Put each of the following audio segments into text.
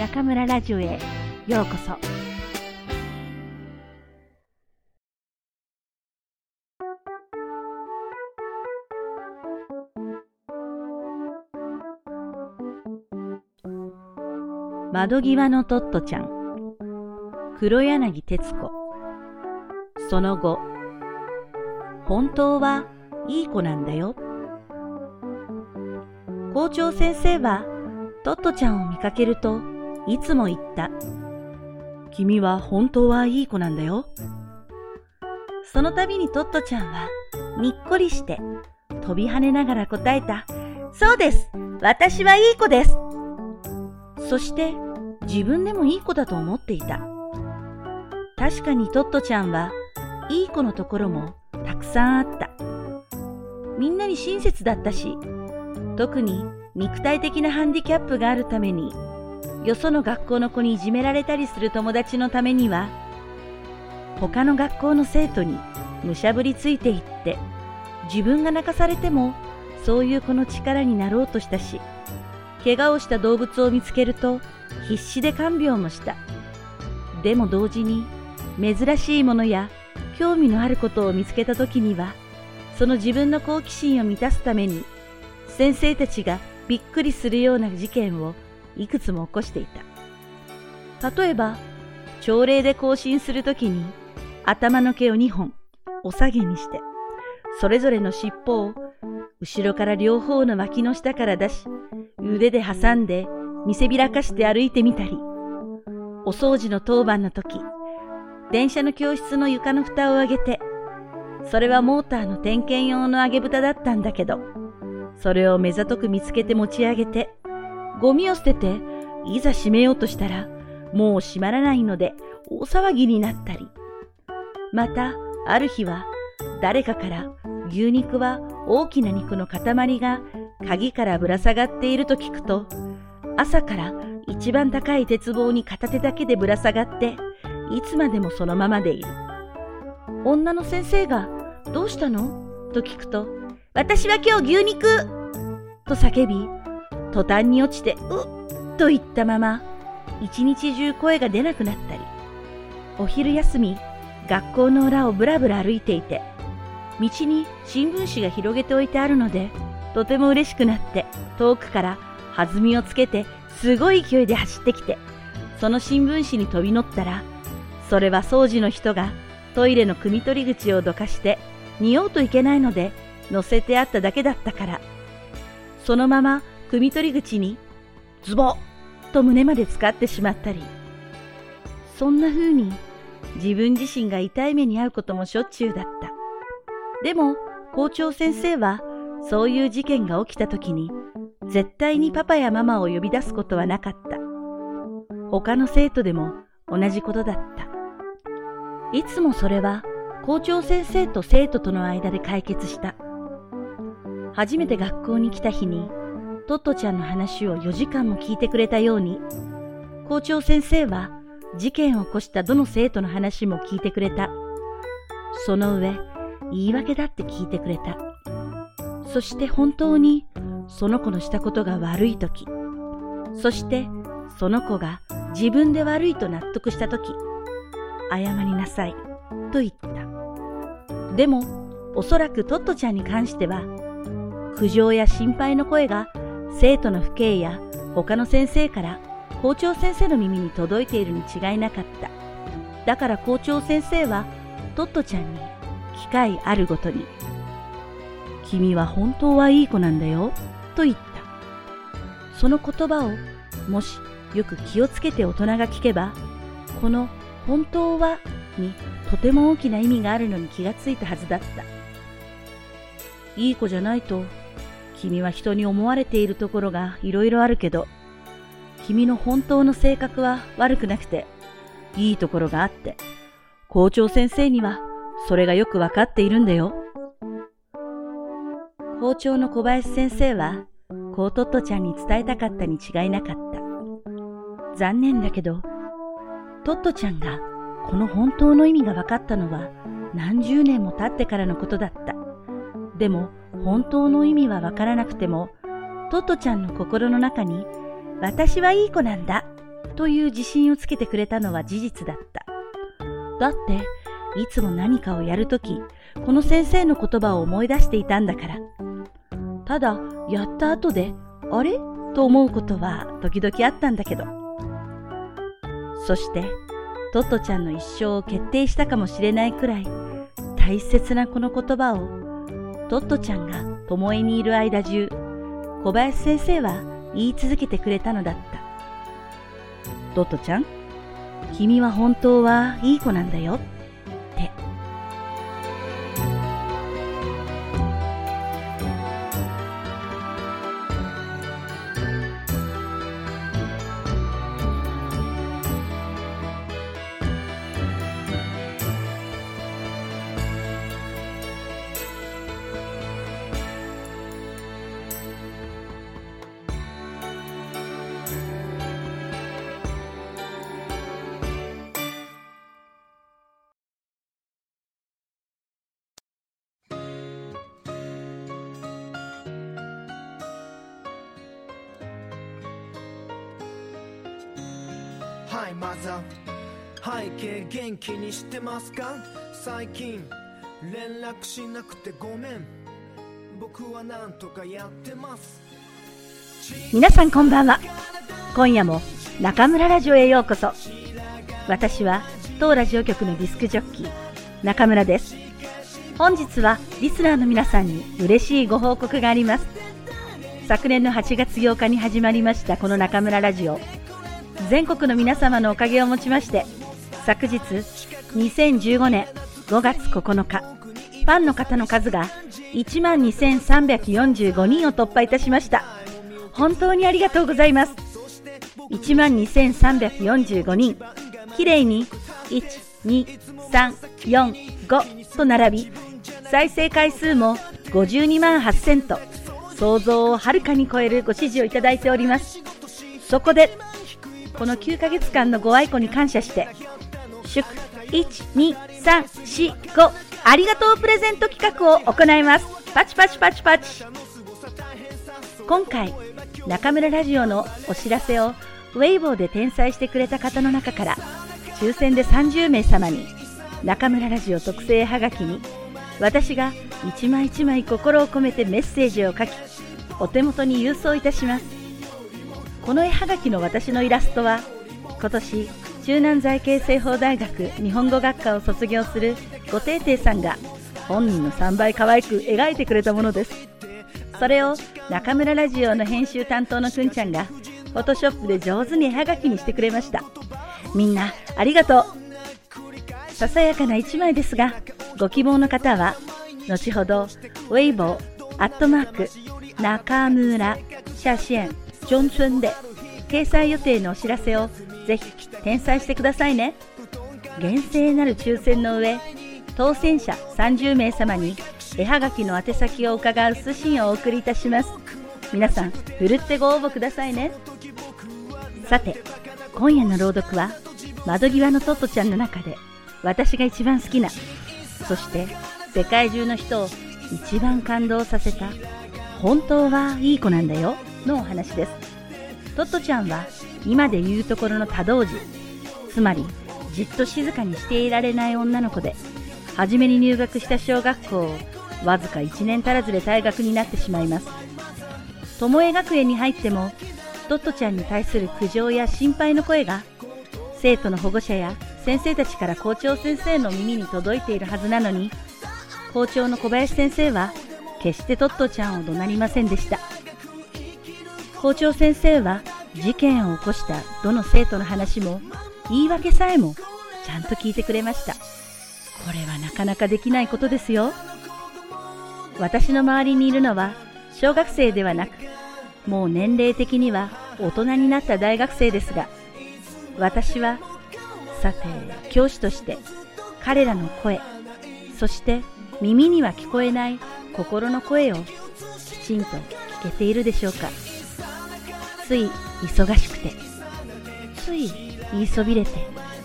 中村ラジオへようこそ。窓際のトットちゃん。黒柳徹子。その後本当はいい子なんだよ。校長先生はトットちゃんを見かけるといつも言った。君は本当はいい子なんだよ。その度にトットちゃんはにっこりして飛び跳ねながら答えた。そうです私はいい子ですそして自分でもいい子だと思っていた。確かにトットちゃんはいい子のところもたくさんあった。みんなに親切だったし、特に肉体的なハンディキャップがあるために、よその学校の子にいじめられたりする友達のためには、他の学校の生徒にむしゃぶりついていって、自分が泣かされてもそういう子の力になろうとしたし、怪我をした動物を見つけると必死で看病もした。でも同時に珍しいものや興味のあることを見つけた時には、その自分の好奇心を満たすために、先生たちがびっくりするような事件をいくつも起こしていた。例えば、朝礼で行進するときに頭の毛を2本お下げにして、それぞれの尻尾を後ろから両方の脇の下から出し、腕で挟んで見せびらかして歩いてみたり、お掃除の当番の時、電車の教室の床の蓋を上げて、それはモーターの点検用の揚げ蓋だったんだけど、それを目ざとく見つけて持ち上げて、ゴミを捨てて、いざ閉めようとしたら、もう閉まらないので大騒ぎになったり。また、ある日は、誰かから牛肉は大きな肉の塊が鍵からぶら下がっていると聞くと、朝から一番高い鉄棒に片手だけでぶら下がって、いつまでもそのままでいる。女の先生が、どうしたの？と聞くと、私は今日牛肉と叫び、途端に落ちて、うっと言ったまま、一日中声が出なくなったり、お昼休み、学校の裏をぶらぶら歩いていて、道に新聞紙が広げておいてあるので、とても嬉しくなって、遠くから弾みをつけて、すごい勢いで走ってきて、その新聞紙に飛び乗ったら、それは掃除の人がトイレの汲み取り口をどかして、匂うといけないので、乗せてあっただけだったから、そのまま汲み取り口にズボッと胸まで使ってしまったり、そんな風に自分自身が痛い目に遭うこともしょっちゅうだった。でも校長先生はそういう事件が起きた時に絶対にパパやママを呼び出すことはなかった。他の生徒でも同じことだった。いつもそれは校長先生と生徒との間で解決した。初めて学校に来た日に、トットちゃんの話を4時間も聞いてくれたように、校長先生は事件を起こしたどの生徒の話も聞いてくれた。その上、言い訳だって聞いてくれた。そして本当にその子のしたことが悪いとき、そしてその子が自分で悪いと納得したとき、謝りなさいと言った。でも、おそらくトットちゃんに関しては、苦情や心配の声が生徒の父兄や他の先生から校長先生の耳に届いているに違いなかった。だから校長先生はトットちゃんに機会あるごとに、君は本当はいい子なんだよ、と言った。その言葉をもしよく気をつけて大人が聞けば、この本当はにとても大きな意味があるのに気がついたはずだった。いい子じゃないと君は人に思われているところがいろいろあるけど、君の本当の性格は悪くなくて、いいところがあって、校長先生にはそれがよくわかっているんだよ。校長の小林先生は、コートットちゃんに伝えたかったに違いなかった。残念だけど、トットちゃんがこの本当の意味が分かったのは何十年も経ってからのことだった。でも、本当の意味はわからなくても、トトちゃんの心の中に、私はいい子なんだ、という自信をつけてくれたのは事実だった。だって、いつも何かをやるとき、この先生の言葉を思い出していたんだから。ただ、やった後で、あれ？と思うことは時々あったんだけど。そして、トットちゃんの一生を決定したかもしれないくらい、大切なこの言葉を、トットちゃんが巴にいる間中、小林先生は言い続けてくれたのだった。トットちゃん、君は本当はいい子なんだよ。はいマザー。背景元気にしてますか？最近連絡しなくてごめん。僕はなんとかやってます。皆さんこんばんは。今夜も中村ラジオへようこそ。私は当ラジオ局のディスクジョッキー中村です。本日はリスナーの皆さんに嬉しいご報告があります。昨年の8月8日に始まりましたこの中村ラジオ。全国の皆様のおかげをもちまして昨日2015年5月9日ファンの方の数が1万2345人を突破いたしました。本当にありがとうございます。1万2345人きれいに12345と並び再生回数も52万8000と想像をはるかに超えるご支持をいただいております。そこでこの9ヶ月間のご愛顧に感謝して、祝12345ありがとうプレゼント企画を行います。パチパチパチパチ。今回、中村ラジオのお知らせをウェイボーで転載してくれた方の中から、抽選で30名様に、中村ラジオ特製はがきに、私が一枚一枚心を込めてメッセージを書き、お手元に郵送いたします。この絵はがきの私のイラストは今年中南財系政法大学日本語学科を卒業するごていていさんが本人の3倍可愛く描いてくれたものです。それを中村ラジオの編集担当のくんちゃんがフォトショップで上手に絵はがきにしてくれました。みんなありがとう。ささやかな1枚ですがご希望の方は後ほどウェイボーアットマーク中村写真。ジョンチュンで掲載予定のお知らせをぜひ転載してくださいね。厳正なる抽選の上当選者30名様に絵はがきの宛先を伺う通信をお送りいたします。皆さんふるってご応募くださいね。さて今夜の朗読は窓際のトットちゃんの中で私が一番好きなそして世界中の人を一番感動させた本当はいい子なんだよのお話です。トットちゃんは今で言うところの多動児、つまりじっと静かにしていられない女の子で、初めに入学した小学校をわずか1年足らずで退学になってしまいます。巴学園に入っても、トットちゃんに対する苦情や心配の声が、生徒の保護者や先生たちから校長先生の耳に届いているはずなのに、校長の小林先生は決してトットちゃんを怒鳴りませんでした。校長先生は事件を起こしたどの生徒の話も言い訳さえもちゃんと聞いてくれました。これはなかなかできないことですよ。私の周りにいるのは小学生ではなく、もう年齢的には大人になった大学生ですが、私は、さて、教師として彼らの声、そして耳には聞こえない心の声をきちんと聞けているでしょうか。つい忙しくて、つい言いそびれて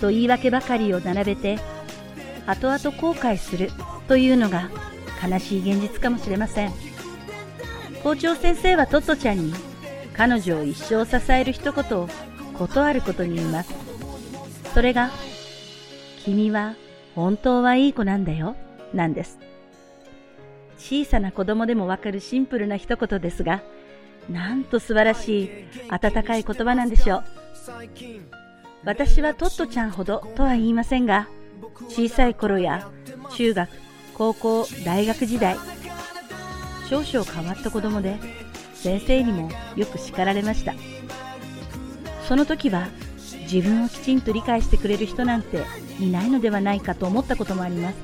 と言い訳ばかりを並べて、後々後悔するというのが悲しい現実かもしれません。校長先生はトットちゃんに彼女を一生支える一言をことあることに言います。それが、君は本当はいい子なんだよ、なんです。小さな子供でもわかるシンプルな一言ですが、なんと素晴らしい温かい言葉なんでしょう。私はトットちゃんほどとは言いませんが、小さい頃や中学、高校、大学時代、少々変わった子供で先生にもよく叱られました。その時は自分をきちんと理解してくれる人なんていないのではないかと思ったこともあります。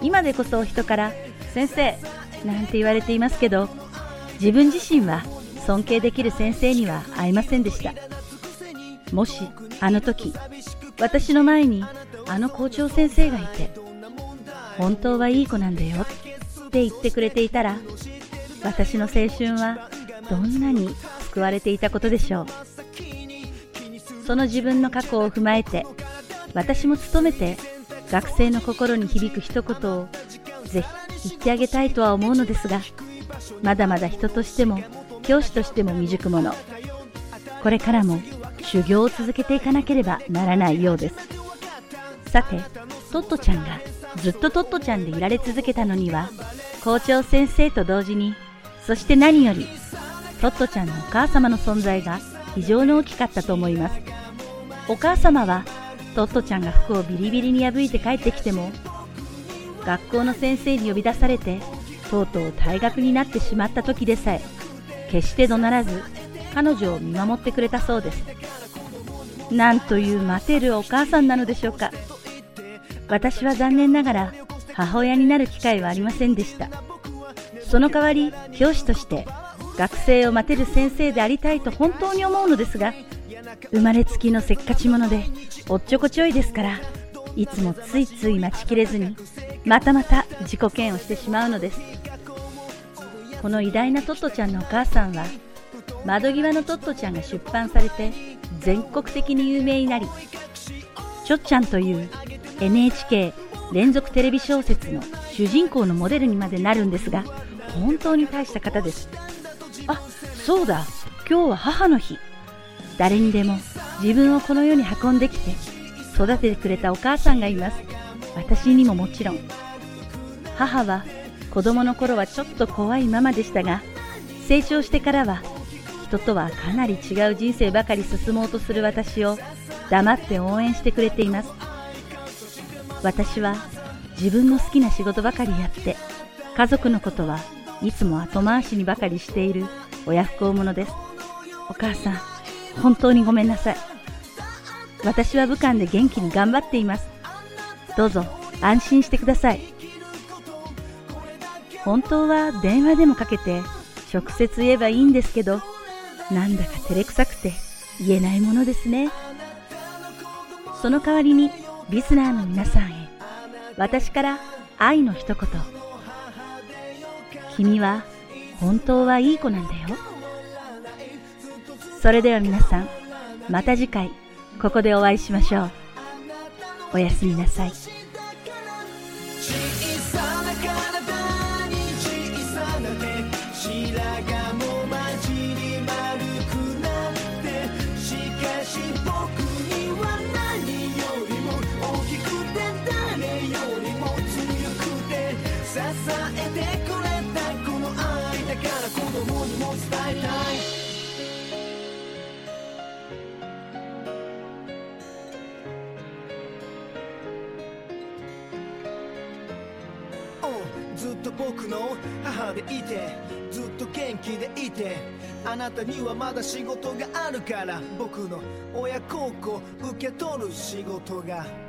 今でこそ人から先生なんて言われていますけど、自分自身は尊敬できる先生には会えませんでした。もしあの時私の前にあの校長先生がいて本当はいい子なんだよって言ってくれていたら私の青春はどんなに救われていたことでしょうその自分の過去を踏まえて私も努めて学生の心に響く一言をぜひ言ってあげたいとは思うのですがまだまだ人としても教師としても未熟者これからも修行を続けていかなければならないようです。さて、トットちゃんがずっとトットちゃんでいられ続けたのには、校長先生と同時に、そして何より、トットちゃんのお母様の存在が非常に大きかったと思います。お母様は、トットちゃんが服をビリビリに破いて帰ってきても、学校の先生に呼び出されて、とうとう退学になってしまった時でさえ、決して怒鳴らず、彼女を見守ってくれたそうです。なんという待てるお母さんなのでしょうか。私は残念ながら母親になる機会はありませんでした。その代わり教師として学生を待てる先生でありたいと本当に思うのですが、生まれつきのせっかち者でおっちょこちょいですから、いつもついつい待ちきれずに、またまた自己嫌悪してしまうのです。この偉大なトットちゃんのお母さんは、窓際のトットちゃんが出版されて全国的に有名になり、ちょっちゃんという NHK 連続テレビ小説の主人公のモデルにまでなるんですが、本当に大した方です。あ、そうだ、今日は母の日。誰にでも自分をこの世に運んできて育ててくれたお母さんがいます。私にももちろん。母は子供の頃はちょっと怖いママでしたが、成長してからは人とはかなり違う人生ばかり進もうとする私を黙って応援してくれています。私は自分の好きな仕事ばかりやって、家族のことはいつも後回しにばかりしている親不孝者です。お母さん、本当にごめんなさい。私は武漢で元気に頑張っています。どうぞ安心してください。本当は電話でもかけて直接言えばいいんですけど、なんだか照れくさくて言えないものですね。その代わりにリスナーの皆さんへ私から愛の一言。君は本当はいい子なんだよ。それでは皆さん、また次回ここでお会いしましょう。おやすみなさい。ずっと僕の母でいてずっと元気でいてあなたにはまだ仕事があるから僕の親孝行受け取る仕事が。